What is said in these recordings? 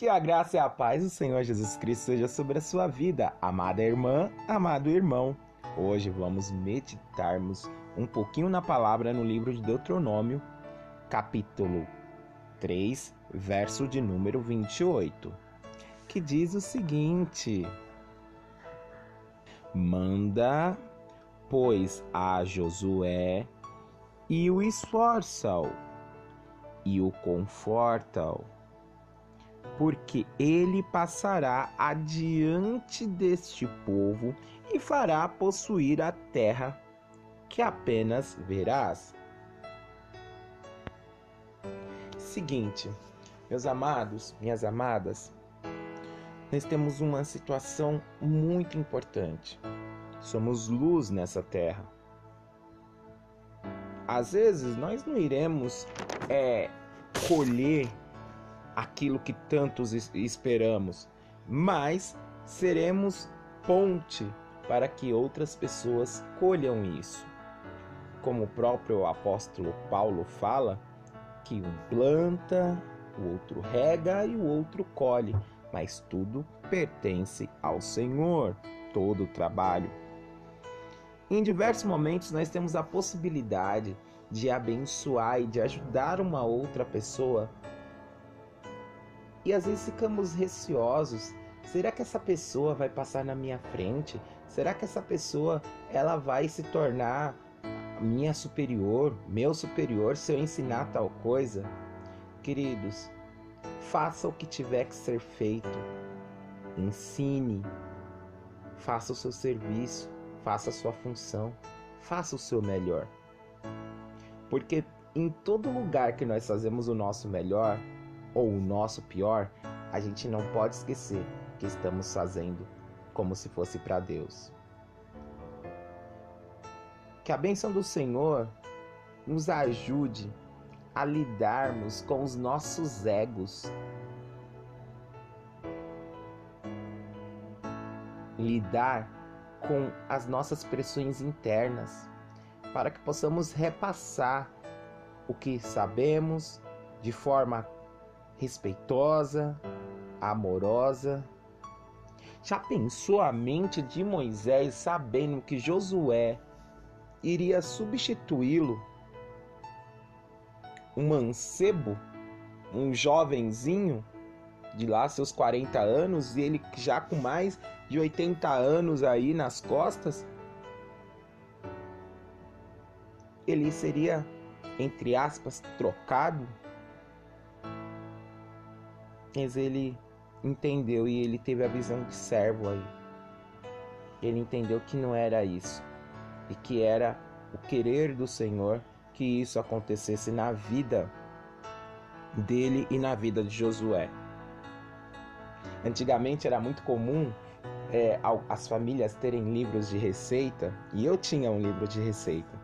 Que a graça e a paz do Senhor Jesus Cristo seja sobre a sua vida, amada irmã, amado irmão. Hoje vamos meditarmos um pouquinho na palavra no livro de Deuteronômio, capítulo 3, verso de número 28, que diz o seguinte: Manda, pois, a Josué e o esforça-o e o conforta-o porque ele passará adiante deste povo e fará possuir a terra que apenas verás. Seguinte, meus amados, minhas amadas, nós temos uma situação muito importante. Somos luz nessa terra. Às vezes nós não iremos é, colher aquilo que tantos esperamos, mas seremos ponte para que outras pessoas colham isso. Como o próprio apóstolo Paulo fala, que um planta, o outro rega e o outro colhe, mas tudo pertence ao Senhor, todo o trabalho. Em diversos momentos nós temos a possibilidade de abençoar e de ajudar uma outra pessoa e às vezes ficamos receosos. Será que essa pessoa vai passar na minha frente? Será que essa pessoa ela vai se tornar minha superior, meu superior se eu ensinar tal coisa? Queridos, faça o que tiver que ser feito. Ensine. Faça o seu serviço, faça a sua função, faça o seu melhor. Porque em todo lugar que nós fazemos o nosso melhor, ou o nosso pior, a gente não pode esquecer que estamos fazendo como se fosse para Deus. Que a bênção do Senhor nos ajude a lidarmos com os nossos egos. Lidar com as nossas pressões internas, para que possamos repassar o que sabemos de forma respeitosa, amorosa. Já pensou a mente de Moisés sabendo que Josué iria substituí-lo? Um mancebo, um jovenzinho de lá seus 40 anos e ele já com mais de 80 anos aí nas costas? Ele seria, entre aspas, trocado mas ele entendeu e ele teve a visão de servo aí. Ele entendeu que não era isso e que era o querer do Senhor que isso acontecesse na vida dele e na vida de Josué. Antigamente era muito comum é, as famílias terem livros de receita e eu tinha um livro de receita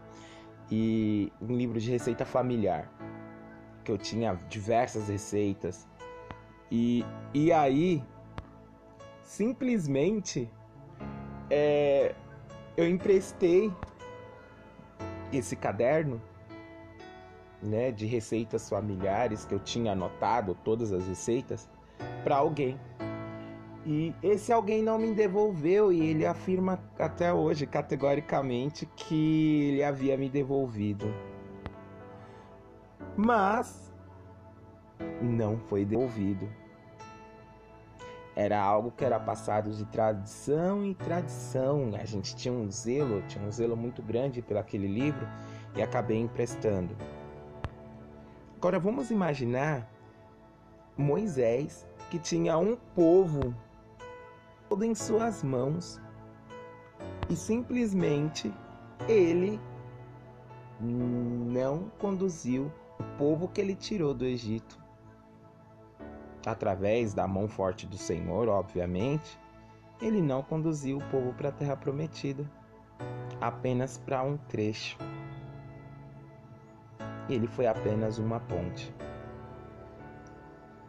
e um livro de receita familiar que eu tinha diversas receitas e, e aí, simplesmente, é, eu emprestei esse caderno né, de receitas familiares que eu tinha anotado todas as receitas para alguém. E esse alguém não me devolveu e ele afirma até hoje categoricamente que ele havia me devolvido. Mas não foi devolvido. Era algo que era passado de tradição em tradição. A gente tinha um zelo, tinha um zelo muito grande por aquele livro e acabei emprestando. Agora vamos imaginar Moisés que tinha um povo todo em suas mãos e simplesmente ele não conduziu o povo que ele tirou do Egito através da mão forte do Senhor, obviamente, ele não conduziu o povo para a terra prometida, apenas para um trecho. Ele foi apenas uma ponte.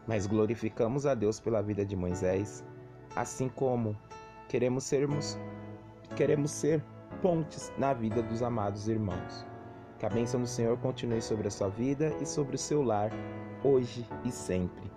Mas glorificamos a Deus pela vida de Moisés, assim como queremos sermos queremos ser pontes na vida dos amados irmãos. Que a bênção do Senhor continue sobre a sua vida e sobre o seu lar, hoje e sempre.